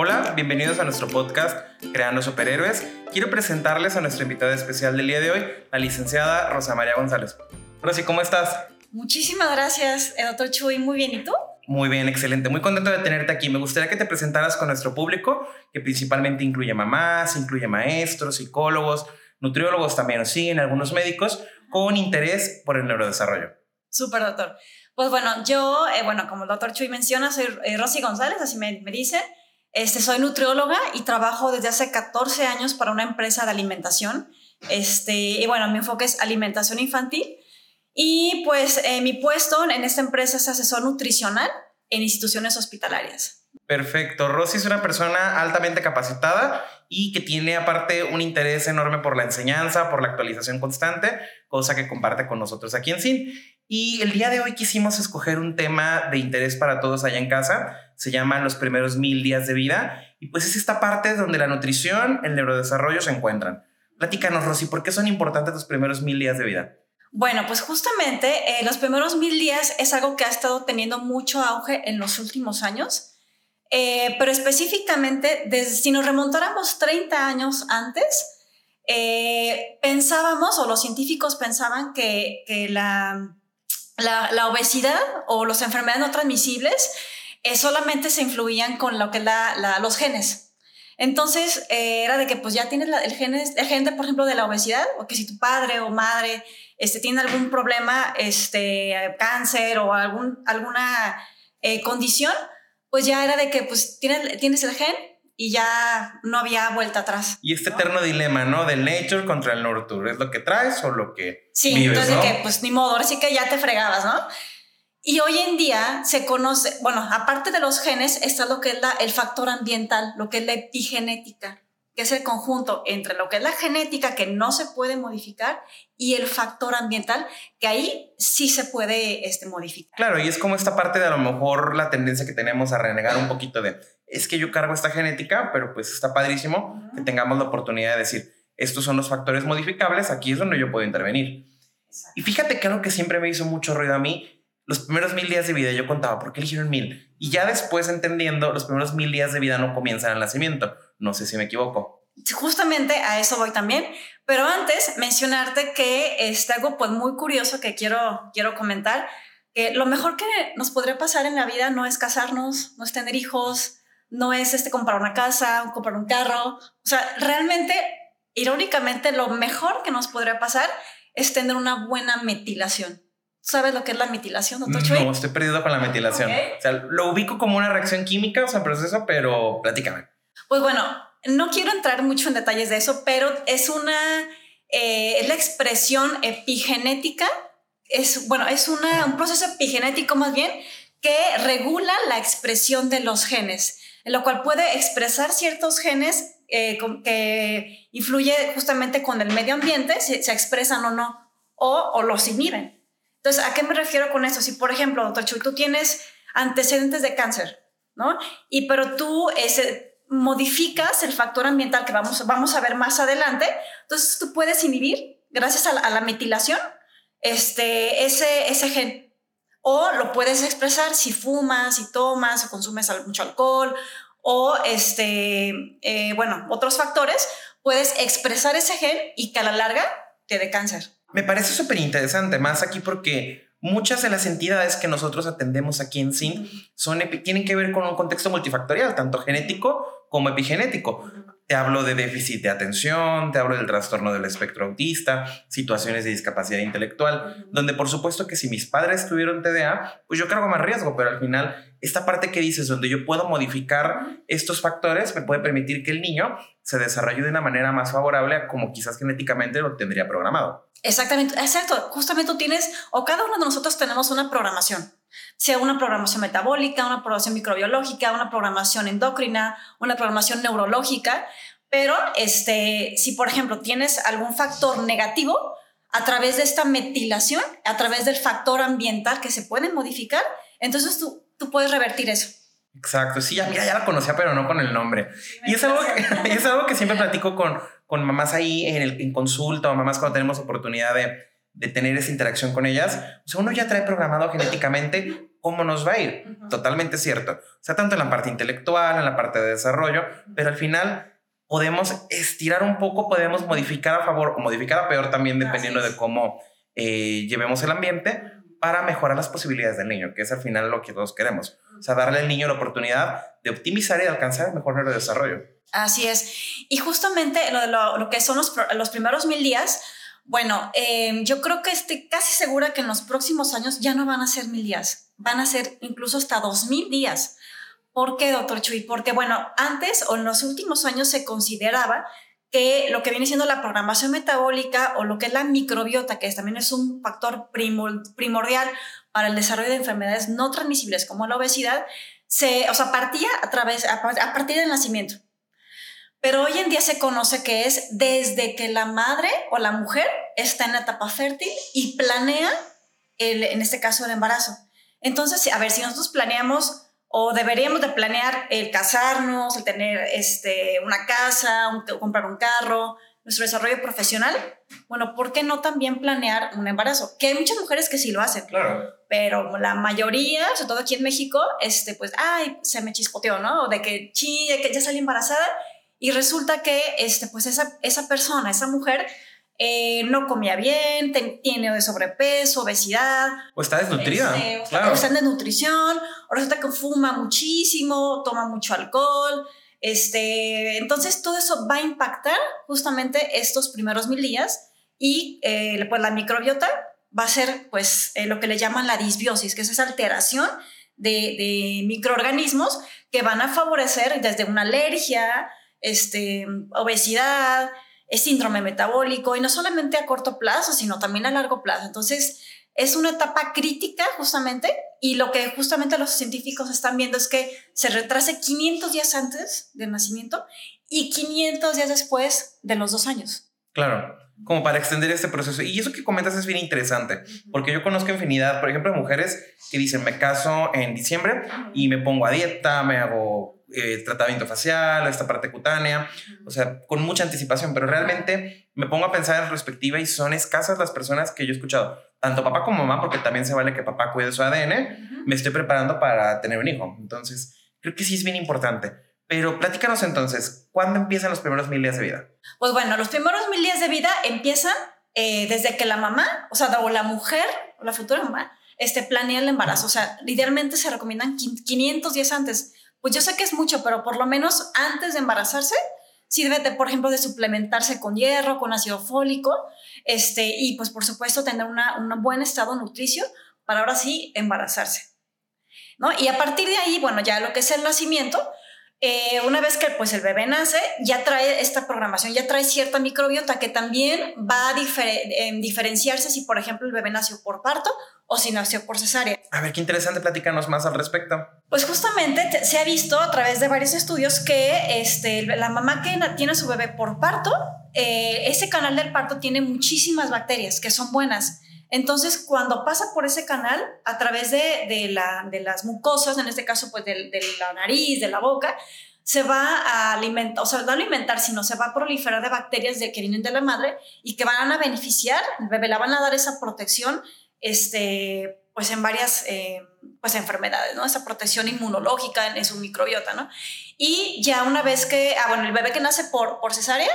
Hola, bienvenidos a nuestro podcast Creando Superhéroes. Quiero presentarles a nuestra invitada especial del día de hoy, la licenciada Rosa María González. Rosy, ¿cómo estás? Muchísimas gracias, doctor Chuy. Muy bien, ¿y tú? Muy bien, excelente. Muy contento de tenerte aquí. Me gustaría que te presentaras con nuestro público, que principalmente incluye mamás, incluye maestros, psicólogos, nutriólogos también, sí, en algunos médicos, con interés por el neurodesarrollo. Súper, doctor. Pues bueno, yo, eh, bueno, como el doctor Chuy menciona, soy eh, Rosy González, así me, me dicen. Este, soy nutrióloga y trabajo desde hace 14 años para una empresa de alimentación. Este, y bueno, mi enfoque es alimentación infantil. Y pues eh, mi puesto en esta empresa es asesor nutricional en instituciones hospitalarias. Perfecto. Rosy es una persona altamente capacitada y que tiene aparte un interés enorme por la enseñanza, por la actualización constante, cosa que comparte con nosotros aquí en SIN. Y el día de hoy quisimos escoger un tema de interés para todos allá en casa. Se llama los primeros mil días de vida. Y pues es esta parte donde la nutrición, el neurodesarrollo se encuentran. Platícanos, Rosy, ¿por qué son importantes los primeros mil días de vida? Bueno, pues justamente eh, los primeros mil días es algo que ha estado teniendo mucho auge en los últimos años. Eh, pero específicamente, desde, si nos remontáramos 30 años antes, eh, pensábamos, o los científicos pensaban que, que la, la, obesidad o las enfermedades no transmisibles eh, solamente se influían con lo que la, los genes. Entonces, era de que pues ya tienes el, gen, el gen, de, por ejemplo, de la obesidad, o que si tu padre o madre este, tiene algún problema, este, cáncer o algún, alguna condición, pues ya era de que pues tienes, tienes el gen y ya no había vuelta atrás. Y este eterno dilema, ¿no? Del nature contra el nurture, ¿es lo que traes o lo que Sí, vives, entonces ¿no? de que pues ni modo, ahora sí que ya te fregabas, ¿no? Y hoy en día se conoce, bueno, aparte de los genes, está lo que es la, el factor ambiental, lo que es la epigenética, que es el conjunto entre lo que es la genética que no se puede modificar y el factor ambiental, que ahí sí se puede este, modificar. Claro, y es como esta parte de a lo mejor la tendencia que tenemos a renegar un poquito de, es que yo cargo esta genética, pero pues está padrísimo uh -huh. que tengamos la oportunidad de decir, estos son los factores modificables, aquí es donde yo puedo intervenir. Exacto. Y fíjate que algo que siempre me hizo mucho ruido a mí, los primeros mil días de vida yo contaba, ¿por qué eligieron mil? Y ya después entendiendo, los primeros mil días de vida no comienzan al nacimiento. No sé si me equivoco. Justamente a eso voy también, pero antes mencionarte que es algo pues muy curioso que quiero, quiero comentar, que lo mejor que nos podría pasar en la vida no es casarnos, no es tener hijos, no es este, comprar una casa, comprar un carro, o sea, realmente, irónicamente, lo mejor que nos podría pasar es tener una buena metilación. ¿Sabes lo que es la metilación, doctor Chuy? No, estoy perdido con la metilación. Okay. O sea, lo ubico como una reacción química, o sea, proceso, pero platícame. Pues bueno, no quiero entrar mucho en detalles de eso, pero es una, eh, es la expresión epigenética, es, bueno, es una, un proceso epigenético más bien que regula la expresión de los genes, en lo cual puede expresar ciertos genes eh, que influye justamente con el medio ambiente, si se expresan o no, o, o los inhiben. Entonces, ¿a qué me refiero con eso? Si, por ejemplo, doctor Chuy, tú tienes antecedentes de cáncer, ¿no? Y pero tú ese, modificas el factor ambiental que vamos, vamos a ver más adelante, entonces tú puedes inhibir, gracias a la, metilación, este, ese, ese gen. O lo puedes expresar si fumas, si tomas o consumes mucho alcohol o, este, eh, bueno, otros factores, puedes expresar ese gen y que a la larga te dé cáncer. Me parece súper interesante, más aquí porque muchas de las entidades que nosotros atendemos aquí en SIN son, tienen que ver con un contexto multifactorial, tanto genético como epigenético. Te hablo de déficit de atención, te hablo del trastorno del espectro autista, situaciones de discapacidad intelectual, donde por supuesto que si mis padres tuvieron TDA, pues yo cargo más riesgo, pero al final esta parte que dices, donde yo puedo modificar estos factores, me puede permitir que el niño se desarrolle de una manera más favorable a como quizás genéticamente lo tendría programado. Exactamente, exacto. Justamente tú tienes, o cada uno de nosotros tenemos una programación, sea una programación metabólica, una programación microbiológica, una programación endocrina, una programación neurológica, pero este, si por ejemplo tienes algún factor negativo, a través de esta metilación, a través del factor ambiental que se puede modificar, entonces tú, tú puedes revertir eso. Exacto, sí, ya, mira, ya la conocía, pero no con el nombre. Y es algo, que, es algo que siempre platico con, con mamás ahí en, el, en consulta o mamás cuando tenemos oportunidad de, de tener esa interacción con ellas, o sea, uno ya trae programado genéticamente cómo nos va a ir. Totalmente cierto. O sea, tanto en la parte intelectual, en la parte de desarrollo, pero al final podemos estirar un poco, podemos modificar a favor o modificar a peor también dependiendo de cómo eh, llevemos el ambiente para mejorar las posibilidades del niño, que es al final lo que todos queremos. O sea, darle al niño la oportunidad de optimizar y alcanzar el mejor neurodesarrollo. Así es. Y justamente lo, lo, que son los, los, primeros mil días, bueno, eh, yo creo que estoy casi segura que en los próximos años ya no van a ser mil días, van a ser incluso hasta dos mil días. ¿Por qué, doctor Chuy? Porque, bueno, antes o en los últimos años se consideraba que lo que viene siendo la programación metabólica o lo que es la microbiota, que también es un factor primordial para el desarrollo de enfermedades no transmisibles como la obesidad, se, o sea, partía a, través, a, partir del nacimiento. Pero hoy en día se conoce que es desde que la madre o la mujer está en la etapa fértil y planea, el, en este caso, el embarazo. Entonces, a ver, si nosotros planeamos o deberíamos de planear el casarnos, el tener este, una casa, comprar un carro, nuestro desarrollo profesional, bueno, ¿por qué no también planear un embarazo? Que hay muchas mujeres que sí lo hacen. Claro. Pero la mayoría, sobre todo aquí en México, este, pues, ay, se me chispoteó, ¿no? O de que, sí, de que ya salí embarazada. Y resulta que, este, pues, esa, esa persona, esa mujer, eh, no comía bien, tiene sobrepeso, obesidad. O está desnutrida. Este, o, está en desnutrición, o resulta que fuma muchísimo, toma mucho alcohol. Este, entonces todo eso va a impactar justamente estos primeros mil días y eh, pues la microbiota va a ser pues eh, lo que le llaman la disbiosis, que es esa alteración de, de microorganismos que van a favorecer desde una alergia, este, obesidad, es síndrome metabólico y no solamente a corto plazo, sino también a largo plazo. Entonces, es una etapa crítica justamente y lo que justamente los científicos están viendo es que se retrase 500 días antes del nacimiento y 500 días después de los dos años. Claro, como para extender este proceso. Y eso que comentas es bien interesante, porque yo conozco infinidad, por ejemplo, de mujeres que dicen, me caso en diciembre y me pongo a dieta, me hago eh, tratamiento facial, esta parte cutánea, o sea, con mucha anticipación, pero realmente me pongo a pensar en perspectiva y son escasas las personas que yo he escuchado, tanto papá como mamá, porque también se vale que papá cuide su ADN, me estoy preparando para tener un hijo. Entonces, creo que sí es bien importante. Pero platícanos entonces, ¿cuándo empiezan los primeros mil días de vida? Pues bueno, los primeros mil días de vida empiezan eh, desde que la mamá, o sea, o la mujer, o la futura mamá, este, planea el embarazo. O sea, idealmente se recomiendan 500 días antes pues yo sé que es mucho, pero por lo menos antes de embarazarse, sirve, de, por ejemplo, de suplementarse con hierro, con ácido fólico, este, y pues por supuesto tener un buen estado nutricio para ahora sí embarazarse. ¿no? Y a partir de ahí, bueno, ya lo que es el nacimiento, eh, una vez que pues el bebé nace, ya trae esta programación, ya trae cierta microbiota que también va a em, diferenciarse si, por ejemplo, el bebé nació por parto o si nació por cesárea. A ver, qué interesante, platícanos más al respecto. Pues justamente se ha visto a través de varios estudios que este, la mamá que tiene a su bebé por parto, eh, ese canal del parto tiene muchísimas bacterias que son buenas. Entonces, cuando pasa por ese canal, a través de, las mucosas, en este caso, pues de, la nariz, de la boca, se va a alimentar, o sea, no alimentar, sino se va a proliferar de bacterias de, que vienen de la madre y que van a beneficiar, el bebé la van a dar esa protección, este, pues en varias eh, pues enfermedades, ¿no? Esa protección inmunológica en, su microbiota, ¿no? Y ya una vez que, ah, bueno, el bebé que nace por, por cesárea,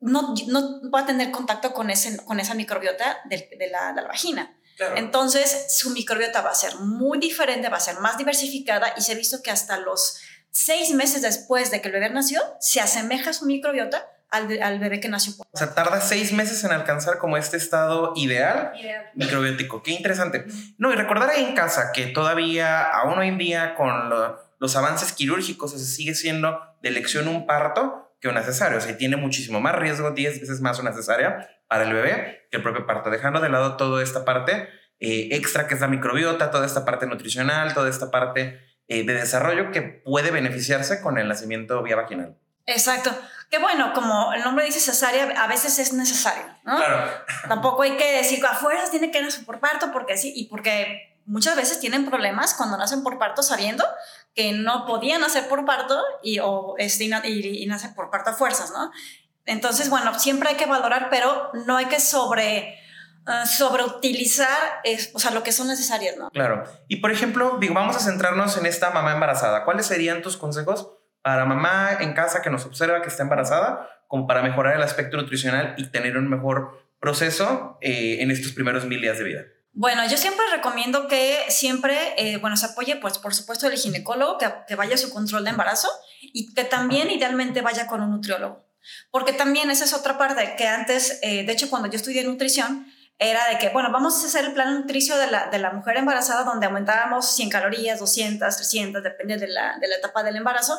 no, no va a tener contacto con, ese, con esa microbiota de, la, de la, vagina. Entonces, su microbiota va a ser muy diferente, va a ser más diversificada y se ha visto que hasta los seis meses después de que el bebé nació, se asemeja su microbiota al, al, bebé que nació. O sea, tarda seis meses en alcanzar como este estado ideal, microbiótico. Qué interesante. No, y recordar ahí en casa que todavía, aún hoy en día, con los avances quirúrgicos, se sigue siendo de elección un parto que una cesárea. O sea, tiene muchísimo más riesgo, 10 veces más una cesárea para el bebé que el propio parto, dejando de lado toda esta parte eh, extra que es la microbiota, toda esta parte nutricional, toda esta parte eh, de desarrollo que puede beneficiarse con el nacimiento vía vaginal. Exacto. Que bueno, como el nombre dice cesárea, a veces es necesario, ¿no? Claro. Tampoco hay que decir que afuera tiene que nacer por parto porque sí, y porque muchas veces tienen problemas cuando nacen por parto sabiendo que no podían hacer por parto y, o, este, y, nacer por parto a fuerzas, ¿no? Entonces, bueno, siempre hay que valorar, pero no hay que sobre uh, sobreutilizar o sea, lo que son necesarias, ¿no? Claro. Y por ejemplo, digo, vamos a centrarnos en esta mamá embarazada. ¿Cuáles serían tus consejos para mamá en casa que nos observa que está embarazada, como para mejorar el aspecto nutricional y tener un mejor proceso eh, en estos primeros mil días de vida? Bueno, yo siempre recomiendo que siempre, eh, bueno, se apoye, pues, por supuesto, el ginecólogo, que, que, vaya a su control de embarazo y que también idealmente vaya con un nutriólogo. Porque también esa es otra parte que antes, eh, de hecho, cuando yo estudié nutrición, era de que, bueno, vamos a hacer el plan nutricio de la, de la mujer embarazada donde aumentábamos 100 calorías, 200, 300, depende de la, de la etapa del embarazo.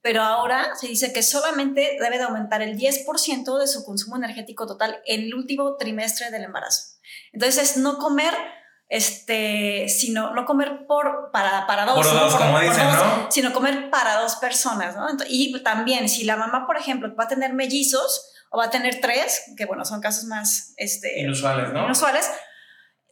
Pero ahora se dice que solamente debe de aumentar el 10% de su consumo energético total en el último trimestre del embarazo. Entonces, es no comer este, sino no comer por, para, para dos, por dos como dicen, ¿no? sino comer para dos personas, ¿no? Y también, si la mamá, por ejemplo, va a tener mellizos o va a tener tres, que bueno, son casos más este, inusuales, ¿no? Inusuales,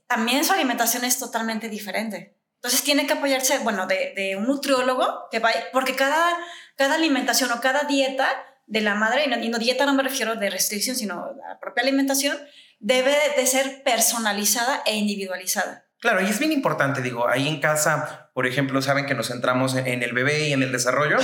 también su alimentación es totalmente diferente. Entonces tiene que apoyarse, bueno, de, de un nutriólogo, que vaya, porque cada, cada alimentación o cada dieta de la madre, y no, y no dieta no me refiero de restricción, sino la propia alimentación, debe de ser personalizada e individualizada. Claro, y es bien importante, digo, ahí en casa, por ejemplo, saben que nos centramos en el bebé y en el desarrollo.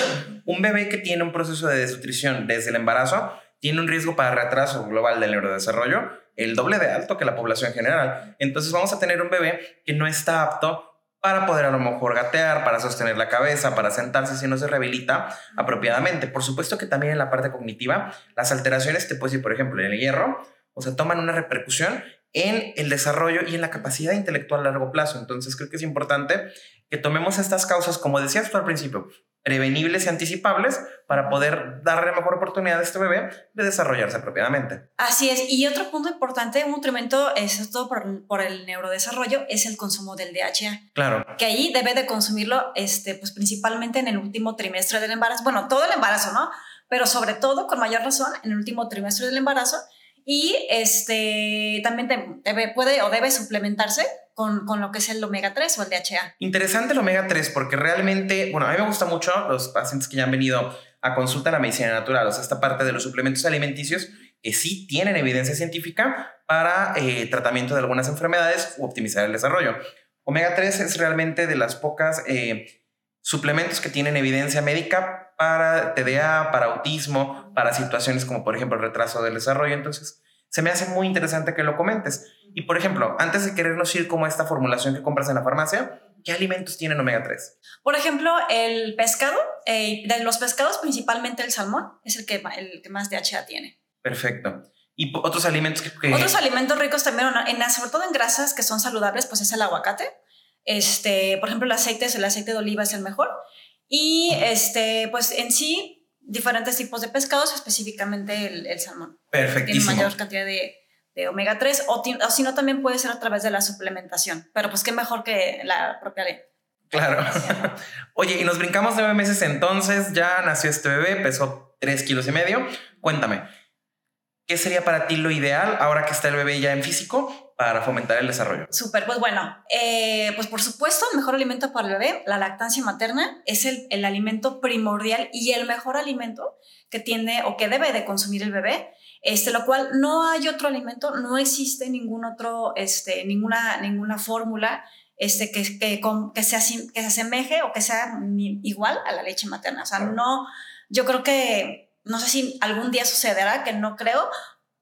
Un bebé que tiene un proceso de desnutrición desde el embarazo tiene un riesgo para retraso global del neurodesarrollo el doble de alto que la población general. Entonces vamos a tener un bebé que no está apto para poder a lo mejor gatear, para sostener la cabeza, para sentarse si no se rehabilita apropiadamente. Por supuesto que también en la parte cognitiva, las alteraciones te puedes ir, por ejemplo, en el hierro, o sea, toman una repercusión en el desarrollo y en la capacidad intelectual a largo plazo. Entonces, creo que es importante que tomemos estas causas, como decías tú al principio, prevenibles y anticipables para poder darle mejor oportunidad a este bebé de desarrollarse apropiadamente. Así es. Y otro punto importante, un nutrimento, es todo por, por, el neurodesarrollo, es el consumo del DHA. Claro. Que ahí debe de consumirlo, este, pues principalmente en el último trimestre del embarazo. Bueno, todo el embarazo, ¿no? Pero sobre todo, con mayor razón, en el último trimestre del embarazo, y este, también puede o debe suplementarse con, con, lo que es el omega 3 o el DHA. Interesante el omega 3 porque realmente, bueno, a mí me gusta mucho los pacientes que ya han venido a consulta a la medicina natural, o sea, esta parte de los suplementos alimenticios que sí tienen evidencia científica para eh, tratamiento de algunas enfermedades u optimizar el desarrollo. Omega 3 es realmente de las pocas eh, suplementos que tienen evidencia médica para TDA, para autismo, para situaciones como por ejemplo el retraso del desarrollo. Entonces, se me hace muy interesante que lo comentes. Y por ejemplo, antes de querernos ir como esta formulación que compras en la farmacia, ¿qué alimentos tienen omega 3? Por ejemplo, el pescado, eh, de los pescados principalmente el salmón, es el que, el que más DHA tiene. Perfecto. ¿Y otros alimentos que, Otros alimentos ricos también, en, sobre todo en grasas que son saludables, pues es el aguacate. Este, por ejemplo, el aceite, el aceite de oliva es el mejor. Y este, pues en sí, diferentes tipos de pescados, específicamente el, salmón. Perfectísimo. Tiene mayor cantidad de, de omega 3 o, o si no también puede ser a través de la suplementación, pero pues qué mejor que la propia ley. Claro. Oye, y nos brincamos nueve meses entonces, ya nació este bebé, pesó tres kilos y medio. Cuéntame, ¿qué sería para ti lo ideal ahora que está el bebé ya en físico para fomentar el desarrollo? Súper, pues bueno, eh, pues por supuesto, el mejor alimento para el bebé, la lactancia materna, es el, el, alimento primordial y el mejor alimento que tiene o que debe de consumir el bebé, este, lo cual no hay otro alimento, no existe ningún otro, este, ninguna, ninguna fórmula este, que, que, que, sea, que se asemeje o que sea igual a la leche materna. O sea, no, yo creo que, no sé si algún día sucederá, que no creo,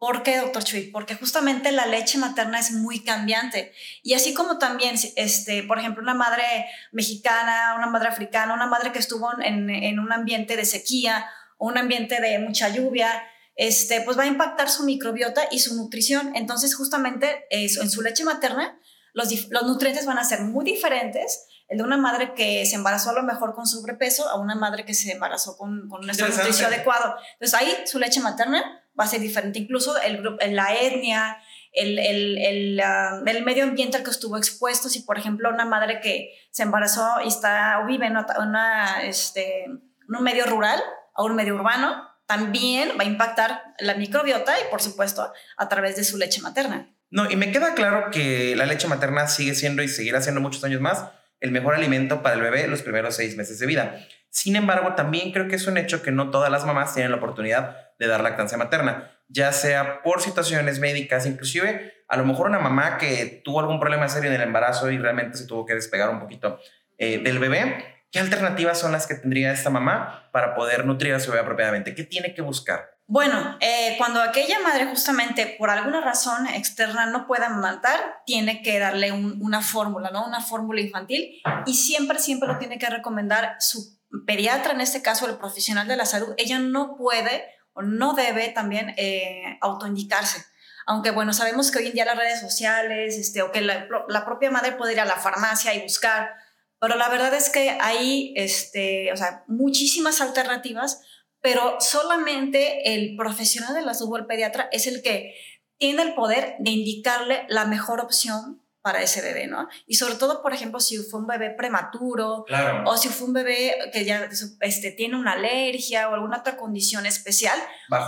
¿Por qué, doctor Chuy? Porque justamente la leche materna es muy cambiante. Y así como también, este, por ejemplo, una madre mexicana, una madre africana, una madre que estuvo en, en un ambiente de sequía o un ambiente de mucha lluvia, este, pues va a impactar su microbiota y su nutrición. Entonces, justamente eso, en su leche materna, los, los nutrientes van a ser muy diferentes el de una madre que se embarazó a lo mejor con sobrepeso a una madre que se embarazó con, con un nutricio adecuado. Entonces ahí su leche materna va a ser diferente. Incluso el, la etnia, el, el, el, uh, el, medio ambiente al que estuvo expuesto. Si, por ejemplo, una madre que se embarazó y está o vive en, una, este, en un medio rural o un medio urbano, también va a impactar la microbiota y, por supuesto, a través de su leche materna. No, y me queda claro que la leche materna sigue siendo y seguirá siendo muchos años más el mejor alimento para el bebé los primeros seis meses de vida. Sin embargo, también creo que es un hecho que no todas las mamás tienen la oportunidad de dar lactancia materna, ya sea por situaciones médicas, inclusive a lo mejor una mamá que tuvo algún problema serio en el embarazo y realmente se tuvo que despegar un poquito eh, del bebé, ¿qué alternativas son las que tendría esta mamá para poder nutrir a su bebé apropiadamente? ¿Qué tiene que buscar? Bueno, eh, cuando aquella madre justamente por alguna razón externa no pueda amamantar, tiene que darle una fórmula, ¿no? Una fórmula infantil y siempre, siempre lo tiene que recomendar su pediatra, en este caso el profesional de la salud. Ella no puede o no debe también eh, autoindicarse. Aunque bueno, sabemos que hoy en día las redes sociales, este, o que la, la propia madre puede ir a la farmacia y buscar, pero la verdad es que hay, este, o sea, muchísimas alternativas pero solamente el profesional de la salud, el pediatra, es el que tiene el poder de indicarle la mejor opción para ese bebé, ¿no? Y sobre todo, por ejemplo, si fue un bebé prematuro o si fue un bebé que ya este, tiene una alergia o alguna otra condición especial,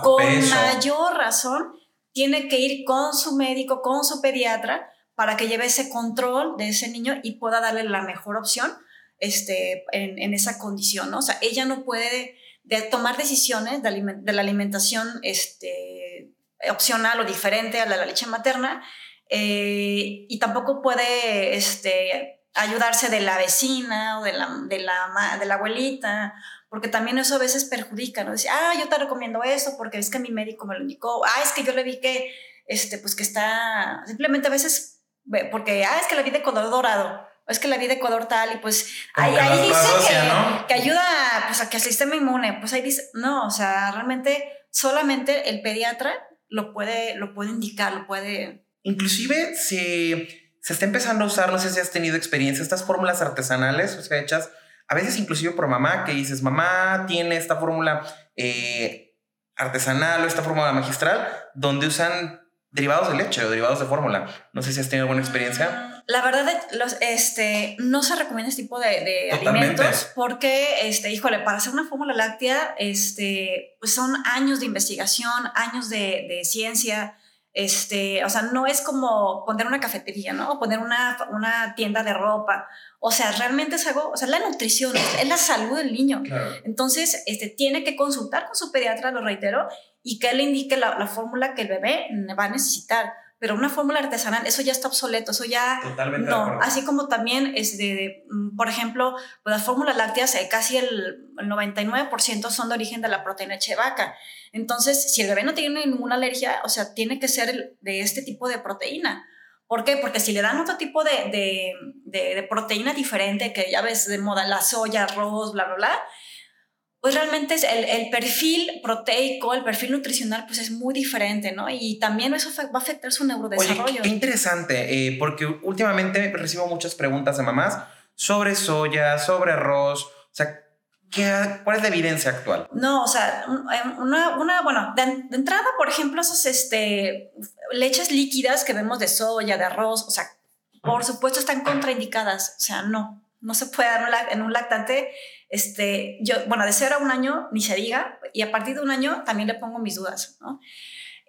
con mayor razón tiene que ir con su médico, con su pediatra, para que lleve ese control de ese niño y pueda darle la mejor opción este, en, en esa condición, ¿no? O sea, ella no puede de tomar decisiones de, la alimentación este, opcional o diferente a la, la leche materna eh, y tampoco puede este, ayudarse de la vecina o de la, de la, de la abuelita, porque también eso a veces perjudica, ¿no? Ah, yo te recomiendo esto porque es que mi médico me lo indicó, ah, es que yo le vi que, este, pues que está, simplemente a veces, porque, ah, es que la vi de color dorado, es que la vi de color tal y pues ahí, ahí dice que, que, ayuda pues, a que el sistema inmune, pues ahí dice, no, o sea, realmente solamente el pediatra lo puede, lo puede indicar, lo puede... Inclusive si se está empezando a usar, no sé si has tenido experiencia, estas fórmulas artesanales, o sea, hechas a veces inclusive por mamá, que dices, mamá tiene esta fórmula eh, artesanal o esta fórmula magistral, donde usan derivados de leche o derivados de fórmula. No sé si has tenido alguna experiencia. La verdad, los, este, no se recomienda este tipo de, alimentos porque, este, híjole, para hacer una fórmula láctea, este, pues son años de investigación, años de, de ciencia. Este, o sea, no es como poner una cafetería, ¿no? O poner una, una tienda de ropa. O sea, realmente es algo, o sea, la nutrición, es, la salud del niño. Entonces, este, tiene que consultar con su pediatra, lo reitero, y que le indique la, la fórmula que el bebé va a necesitar pero una fórmula artesanal, eso ya está obsoleto, eso ya Totalmente no. Así como también, es de, mm, por ejemplo, pues las fórmulas lácteas, eh, casi el, 99% son de origen de la proteína de vaca. Entonces, si el bebé no tiene ninguna alergia, o sea, tiene que ser de este tipo de proteína. ¿Por qué? Porque si le dan otro tipo de, de, de proteína diferente, que ya ves de moda, la soya, arroz, bla, bla, bla, pues realmente el, el, perfil proteico, el perfil nutricional, pues es muy diferente, ¿no? Y también eso va a afectar su neurodesarrollo. Oye, qué interesante, eh, porque últimamente recibo muchas preguntas de mamás sobre soya, sobre arroz, o sea, ¿qué, ¿cuál es la evidencia actual? No, o sea, em, una, una bueno, de, entrada, por ejemplo, esas este, leches líquidas que vemos de soya, de arroz, o sea, por supuesto están contraindicadas, o sea, no, no se puede dar en un lactante este, yo, bueno, de cero a un año ni se diga, y a partir de un año también le pongo mis dudas, ¿no?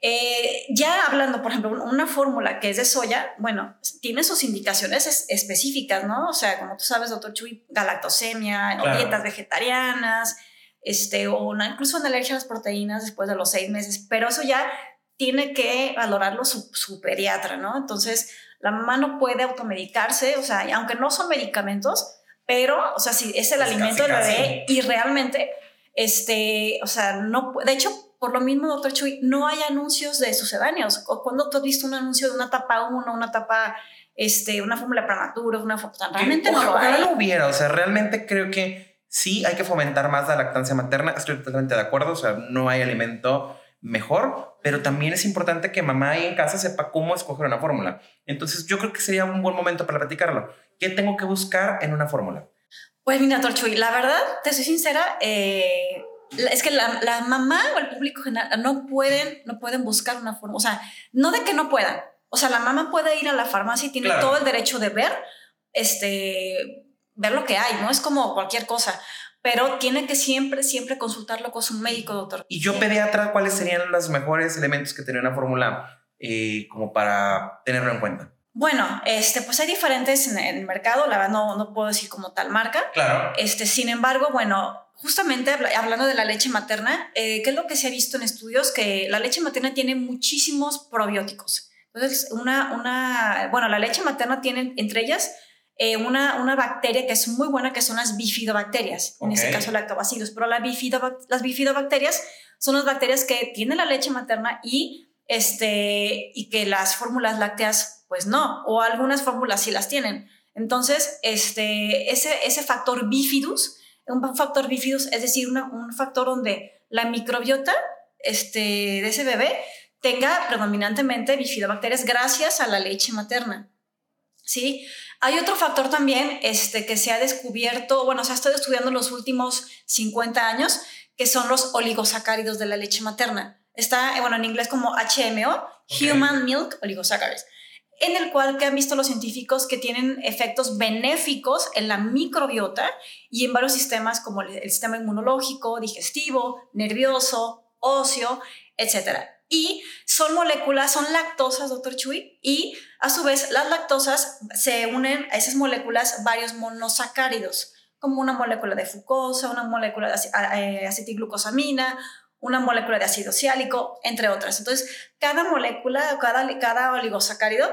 Eh, ya hablando, por ejemplo, una fórmula que es de soya, bueno, tiene sus indicaciones específicas, ¿no? O sea, como tú sabes, doctor Chuy, galactosemia, dietas vegetarianas, este, o una, incluso una alergia a las proteínas después de los seis meses, pero eso ya tiene que valorarlo su, su pediatra, ¿no? Entonces, la mamá no puede automedicarse, o sea, aunque no son medicamentos, pero, o sea, si es el alimento del bebé y realmente, este, o sea, no, de hecho, por lo mismo, doctor Chuy, no hay anuncios de sucedáneos. O cuando tú has visto un anuncio de una etapa 1, una etapa, este, una fórmula prematura, una fórmula, realmente no lo hay. no hubiera, o sea, realmente creo que sí hay que fomentar más la lactancia materna, estoy totalmente de acuerdo, o sea, no hay alimento mejor, pero también es importante que mamá ahí en casa sepa cómo escoger una fórmula. Entonces yo creo que sería un buen momento para platicarlo. ¿Qué tengo que buscar en una fórmula? Pues mira, Torchuy, la verdad, te soy sincera, eh, es que la, mamá o el público general no pueden, no pueden buscar una fórmula, o sea, no de que no puedan, o sea, la mamá puede ir a la farmacia y tiene todo el derecho de ver, este, ver lo que hay, no es como cualquier cosa pero tiene que siempre, siempre consultarlo con su médico, doctor. Y yo, pediatra, ¿cuáles serían los mejores elementos que tiene una fórmula eh, como para tenerlo en cuenta? Bueno, este, pues hay diferentes en el mercado, la verdad no, no puedo decir como tal marca. Claro. Este, sin embargo, bueno, justamente hablando de la leche materna, eh, ¿qué es lo que se ha visto en estudios? Que la leche materna tiene muchísimos probióticos. Entonces, una, una, bueno, la leche materna tiene entre ellas eh, una, una bacteria que es muy buena, que son las bifidobacterias, en este caso lactobacillus, pero la las bifidobacterias son las bacterias que tienen la leche materna y, este, y que las fórmulas lácteas, pues no, o algunas fórmulas sí las tienen. Entonces, este, ese, ese factor bifidus, un factor bifidus, es decir, un factor donde la microbiota este, de ese bebé tenga predominantemente bifidobacterias gracias a la leche materna. ¿Sí? Hay otro factor también este, que se ha descubierto, bueno, se ha estado estudiando en los últimos 50 años, que son los oligosacáridos de la leche materna. Está, bueno, en inglés como HMO, Human Milk Oligosaccharides, en el cual que han visto los científicos que tienen efectos benéficos en la microbiota y en varios sistemas como el sistema inmunológico, digestivo, nervioso, óseo, etcétera y son moléculas, son lactosas, doctor Chuy, y a su vez las lactosas se unen a esas moléculas varios monosacáridos, como una molécula de fucosa, una molécula de eh, acetilglucosamina, una molécula de ácido ciálico, entre otras. Entonces, cada molécula, cada, cada oligosacárido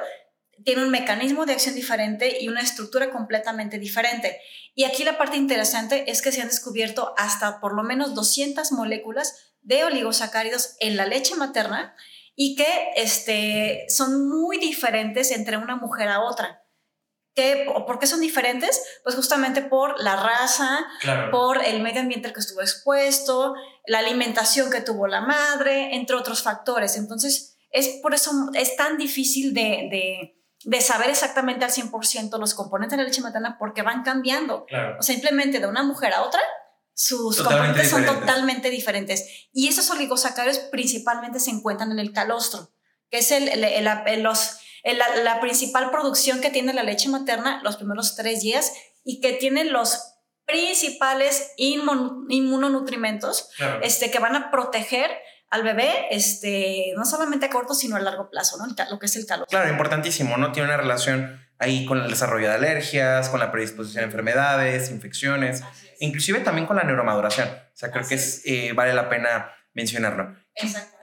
tiene un mecanismo de acción diferente y una estructura completamente diferente. Y aquí la parte interesante es que se han descubierto hasta por lo menos 200 moléculas de oligosacáridos en la leche materna y que este, son muy diferentes entre una mujer a otra. ¿Por qué son diferentes? Pues justamente por la raza, por el medio ambiente al que estuvo expuesto, la alimentación que tuvo la madre, entre otros factores. Entonces, es por eso es tan difícil de, de, saber exactamente al 100% los componentes de la leche materna porque van cambiando. O simplemente de una mujer a otra sus componentes son totalmente diferentes. Y esos oligosacáridos principalmente se encuentran en el calostro, que es el, los, la, principal producción que tiene la leche materna los primeros tres días y que tiene los principales inmunonutrimentos este, que van a proteger al bebé, este, no solamente a corto, sino a largo plazo, ¿no? lo que es el calor. Claro, importantísimo, ¿no? Tiene una relación ahí con el desarrollo de alergias, con la predisposición a enfermedades, infecciones inclusive también con la neuromaduración. O sea, creo que es, eh, vale la pena mencionarlo. Exacto.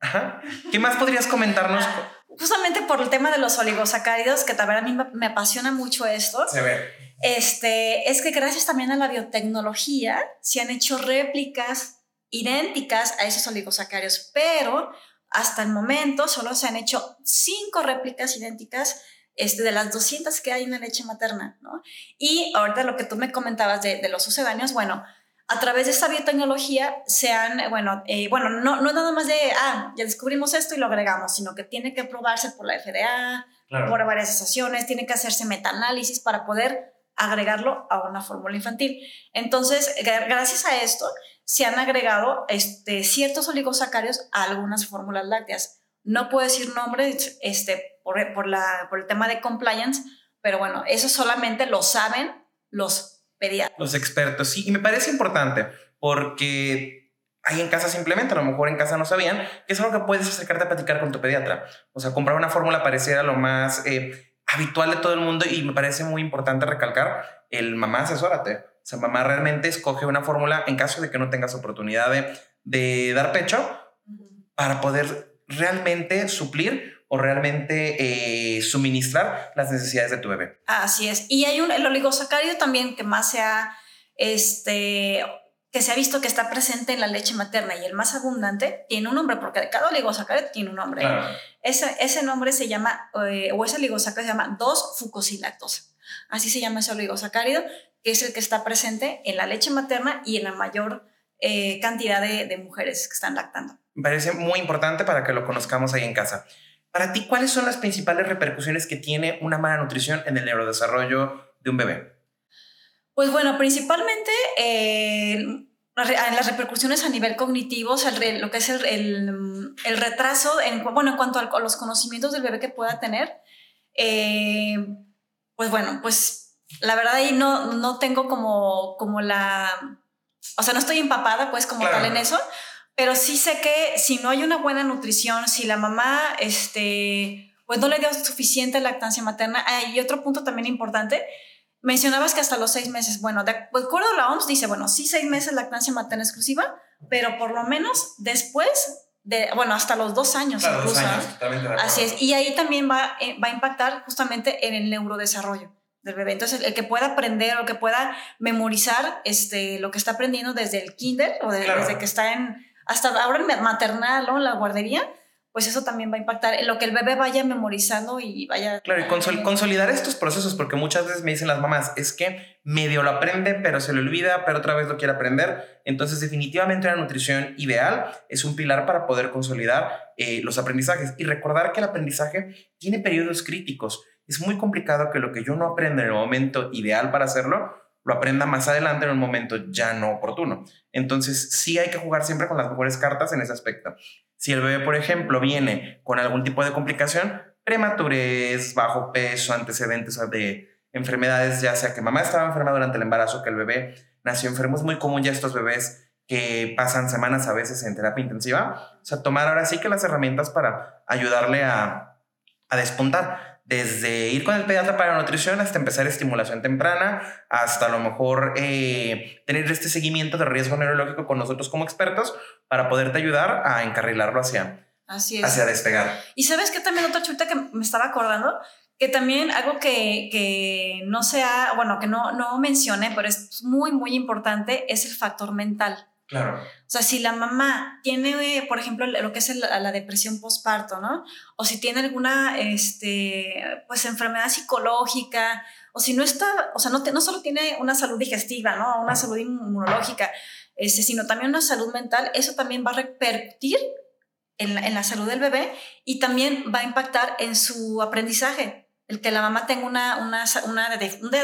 Ajá. ¿Qué más podrías comentarnos? Justamente por el tema de los oligosacáridos, que también a mí me apasiona mucho esto. Se ve. Este, es que gracias también a la biotecnología se han hecho réplicas idénticas a esos oligosacáridos, pero hasta el momento solo se han hecho cinco réplicas idénticas este, de las 200 que hay en la leche materna, ¿no? Y ahorita lo que tú me comentabas de, los sucedáneos, bueno, a través de esta biotecnología se han, bueno, eh, bueno, no, no es nada más de, ah, ya descubrimos esto y lo agregamos, sino que tiene que probarse por la FDA, por varias asociaciones, tiene que hacerse metaanálisis para poder agregarlo a una fórmula infantil. Entonces, gracias a esto, se han agregado este, ciertos oligosacarios a algunas fórmulas lácteas. No puedo decir nombres, este, por, la, por el tema de compliance, pero bueno, eso solamente lo saben los pediatras. Los expertos, sí, y me parece importante porque ahí en casa simplemente, a lo mejor en casa no sabían, que es algo que puedes acercarte a platicar con tu pediatra. O sea, comprar una fórmula pareciera lo más eh, habitual de todo el mundo y me parece muy importante recalcar el mamá asesórate. O sea, mamá realmente escoge una fórmula en caso de que no tengas oportunidad de, de dar pecho para poder realmente suplir o realmente eh, suministrar las necesidades de tu bebé. Así es. Y hay un, el oligosacárido también que más se ha, este, que se ha visto que está presente en la leche materna y el más abundante tiene un nombre, porque cada oligosacárido tiene un nombre. Ese, ese nombre se llama, eh, o ese oligosacárido se llama 2-fucosilactosa. Así se llama ese oligosacárido, que es el que está presente en la leche materna y en la mayor eh, cantidad de, de mujeres que están lactando. Me parece muy importante para que lo conozcamos ahí en casa. Para ti, ¿cuáles son las principales repercusiones que tiene una mala nutrición en el neurodesarrollo de un bebé? Pues bueno, principalmente eh, las repercusiones a nivel cognitivo, o sea, lo que es el, retraso, en, bueno, en cuanto a los conocimientos del bebé que pueda tener, eh, pues bueno, pues la verdad ahí no, no tengo como, como la, o sea, no estoy empapada pues como tal en eso, pero sí sé que si no hay una buena nutrición, si la mamá, este, pues no le dio suficiente lactancia materna, hay otro punto también importante, mencionabas que hasta los seis meses, bueno, de acuerdo a la OMS dice, bueno, sí seis meses lactancia materna exclusiva, pero por lo menos después de, bueno, hasta los dos años Claro, dos incluso. años, ¿no? Así es. Y ahí también va, eh, va a impactar justamente en el neurodesarrollo del bebé. Entonces, el que pueda aprender o que pueda memorizar este, lo que está aprendiendo desde el kinder o de- Claro. desde que está en, hasta ahora en maternal o en la guardería, pues eso también va a impactar en lo que el bebé vaya memorizando y vaya... Claro, y consol- consolidar estos procesos, porque muchas veces me dicen las mamás, es que medio lo aprende, pero se le olvida, pero otra vez lo quiere aprender. Entonces, definitivamente una nutrición ideal es un pilar para poder consolidar eh, los aprendizajes y recordar que el aprendizaje tiene periodos críticos. Es muy complicado que lo que yo no aprenda en el momento ideal para hacerlo, lo aprenda más adelante en un momento ya no oportuno. Entonces, sí hay que jugar siempre con las mejores cartas en ese aspecto. Si el bebé, por ejemplo, viene con algún tipo de complicación, prematurez, bajo peso, antecedentes de enfermedades, ya sea que mamá estaba enferma durante el embarazo, que el bebé nació enfermo, es muy común ya estos bebés que pasan semanas a veces en terapia intensiva. O sea, tomar ahora sí que las herramientas para ayudarle a, a despuntar. Desde ir con el pediatra para la nutrición hasta empezar estimulación temprana, hasta a lo mejor eh, tener este seguimiento de riesgo neurológico con nosotros como expertos para poderte ayudar a encarrilarlo hacia, Así es. hacia despegar. Y sabes que también otra chuta que me estaba acordando, que también algo que, que no sea, bueno, que no, no mencioné, pero es muy, muy importante, es el factor mental. Claro. O sea, si la mamá tiene, por ejemplo, lo que es la depresión postparto, ¿no? O si tiene alguna, este, pues, enfermedad psicológica, o si no está, o sea, no, te- no solo tiene una salud digestiva, ¿no? Una salud inmunológica, este, sino también una salud mental, eso también va a repercutir en la, en la salud del bebé y también va a impactar en su aprendizaje. El que la mamá tenga una, una, una,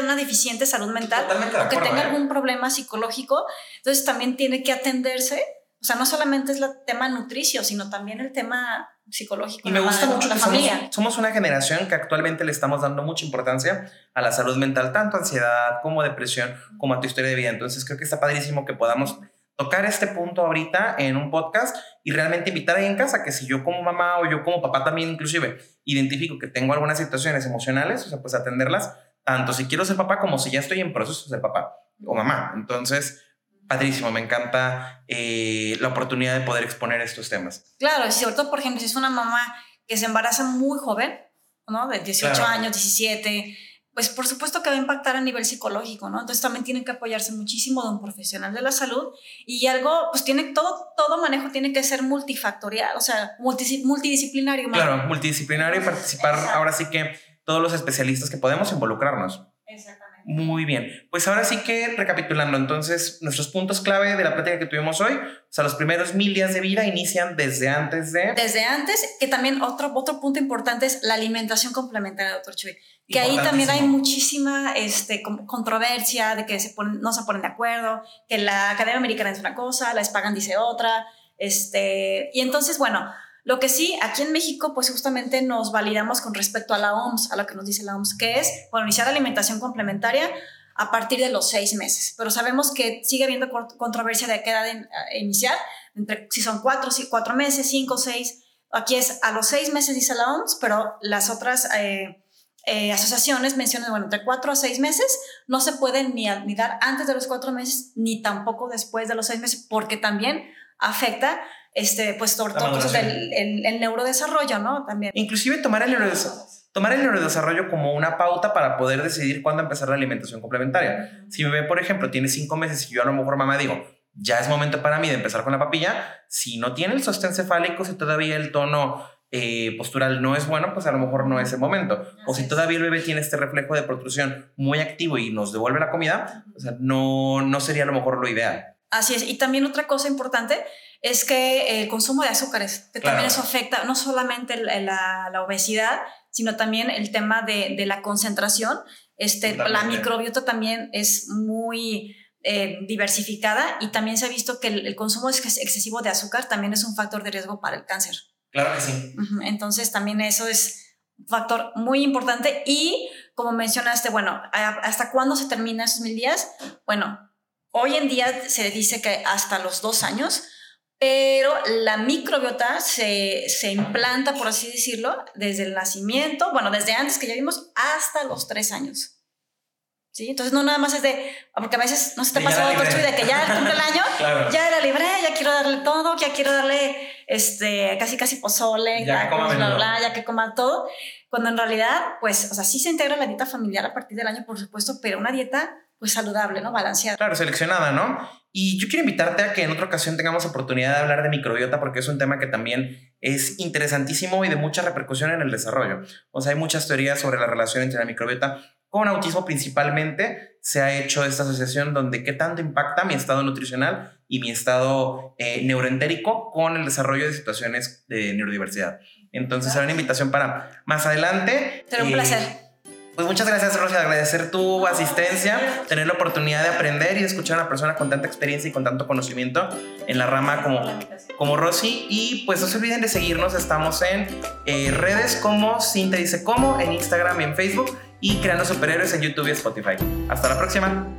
una deficiente salud mental Totalmente o que acuerdo, tenga ¿eh? algún problema psicológico, entonces también tiene que atenderse. O sea, no solamente es el tema nutricio, sino también el tema psicológico. Y me gusta mucho la que somos, familia. somos una generación que actualmente le estamos dando mucha importancia a la salud mental, tanto ansiedad como depresión, como a tu historia de vida. Entonces creo que está padrísimo que podamos tocar este punto ahorita en un podcast y realmente invitar ahí en casa que si yo como mamá o yo como papá también inclusive identifico que tengo algunas situaciones emocionales, o sea, pues atenderlas, tanto si quiero ser papá como si ya estoy en proceso de ser papá o mamá. Entonces, padrísimo, me encanta eh, la oportunidad de poder exponer estos temas. Claro, y sobre todo, por ejemplo, si es una mamá que se embaraza muy joven, ¿no? De 18 Claro. años, 17, pues por supuesto que va a impactar a nivel psicológico, ¿no? Entonces también tienen que apoyarse muchísimo de un profesional de la salud y algo, pues tiene todo, todo manejo tiene que ser multifactorial, o sea, multidis- multidisciplinario. más Claro, multidisciplinario y participar Exacto. ahora sí que todos los especialistas que podemos involucrarnos. Exactamente. Muy bien. Pues ahora sí que recapitulando, entonces nuestros puntos clave de la plática que tuvimos hoy, o sea, los primeros mil días de vida inician desde antes de... Desde antes, que también otro, otro punto importante es la alimentación complementaria, doctor Chuy. Que ahí también hay muchísima este, controversia de que se ponen- no se ponen de acuerdo, que la Academia Americana dice una cosa, la Spagan dice otra. Este, y entonces, bueno, lo que sí, aquí en México, pues justamente nos validamos con respecto a la OMS, a lo que nos dice la OMS, que es, bueno, iniciar alimentación complementaria a partir de los seis meses. Pero sabemos que sigue habiendo cont- controversia de qué edad in- iniciar, entre si son cuatro, si cuatro meses, cinco, seis. Aquí es a los seis meses, dice la OMS, pero las otras eh, eh, asociaciones mencionan, bueno, entre cuatro a seis meses no se pueden ni, ni dar antes de los cuatro meses, ni tampoco después de los seis meses, porque también afecta, este, pues, todo cosas del maduración. el, el neurodesarrollo, ¿no? También. Inclusive tomar el, neurodesa- tomar el neurodesarrollo como una pauta para poder decidir cuándo empezar la alimentación complementaria. Si mi bebé, por ejemplo, tiene cinco meses y yo a lo mejor mamá digo, ya es momento para mí de empezar con la papilla, si no tiene el sostén cefálico, si todavía el tono eh, postural no es bueno, pues a lo mejor no es el momento. O si todavía el bebé tiene este reflejo de protrusión muy activo y nos devuelve la comida, o sea, no, no sería a lo mejor lo ideal. Así es. Y también otra cosa importante es que el consumo de azúcares, que Claro. también eso afecta no solamente la, la- la obesidad, sino también el tema de, de la concentración. Este, la microbiota también es muy eh, diversificada y también se ha visto que el, el consumo ex- excesivo de azúcar también es un factor de riesgo para el cáncer. Claro que sí. Entonces también eso es un factor muy importante y como mencionaste, bueno, ¿hasta cuándo se termina esos mil días? Bueno, hoy en día se dice que hasta los dos años, pero la microbiota se, se implanta, por así decirlo, desde el nacimiento, bueno, desde antes que ya vimos, hasta los tres años. ¿sí? Entonces no nada más es de, porque a veces no se te pasa algo de que ya cumple el año, ya era libre, ya quiero darle todo, ya quiero darle este, casi casi pozole, ya, coma bla, bla, ya que coma todo, cuando en realidad, pues, o sea, sí se integra la dieta familiar a partir del año, por supuesto, pero una dieta pues saludable, ¿no? Balanceada. Claro, seleccionada, ¿no? Y yo quiero invitarte a que en otra ocasión tengamos oportunidad de hablar de microbiota porque es un tema que también es interesantísimo y de mucha repercusión en el desarrollo. O sea, hay muchas teorías sobre la relación entre la microbiota con autismo principalmente se ha hecho esta asociación donde qué tanto impacta mi estado nutricional y mi estado eh, neuroentérico con el desarrollo de situaciones de neurodiversidad. Entonces, será una invitación para más adelante. Será un placer. Pues muchas gracias, Rosy, agradecer tu asistencia, tener la oportunidad de aprender y de escuchar a una persona con tanta experiencia y con tanto conocimiento en la rama como, como Rosy. Y pues no se olviden de seguirnos, estamos en eh, redes como Cinta Dice Cómo, en Instagram y en Facebook, y Creando Superhéroes en YouTube y Spotify. Hasta la próxima.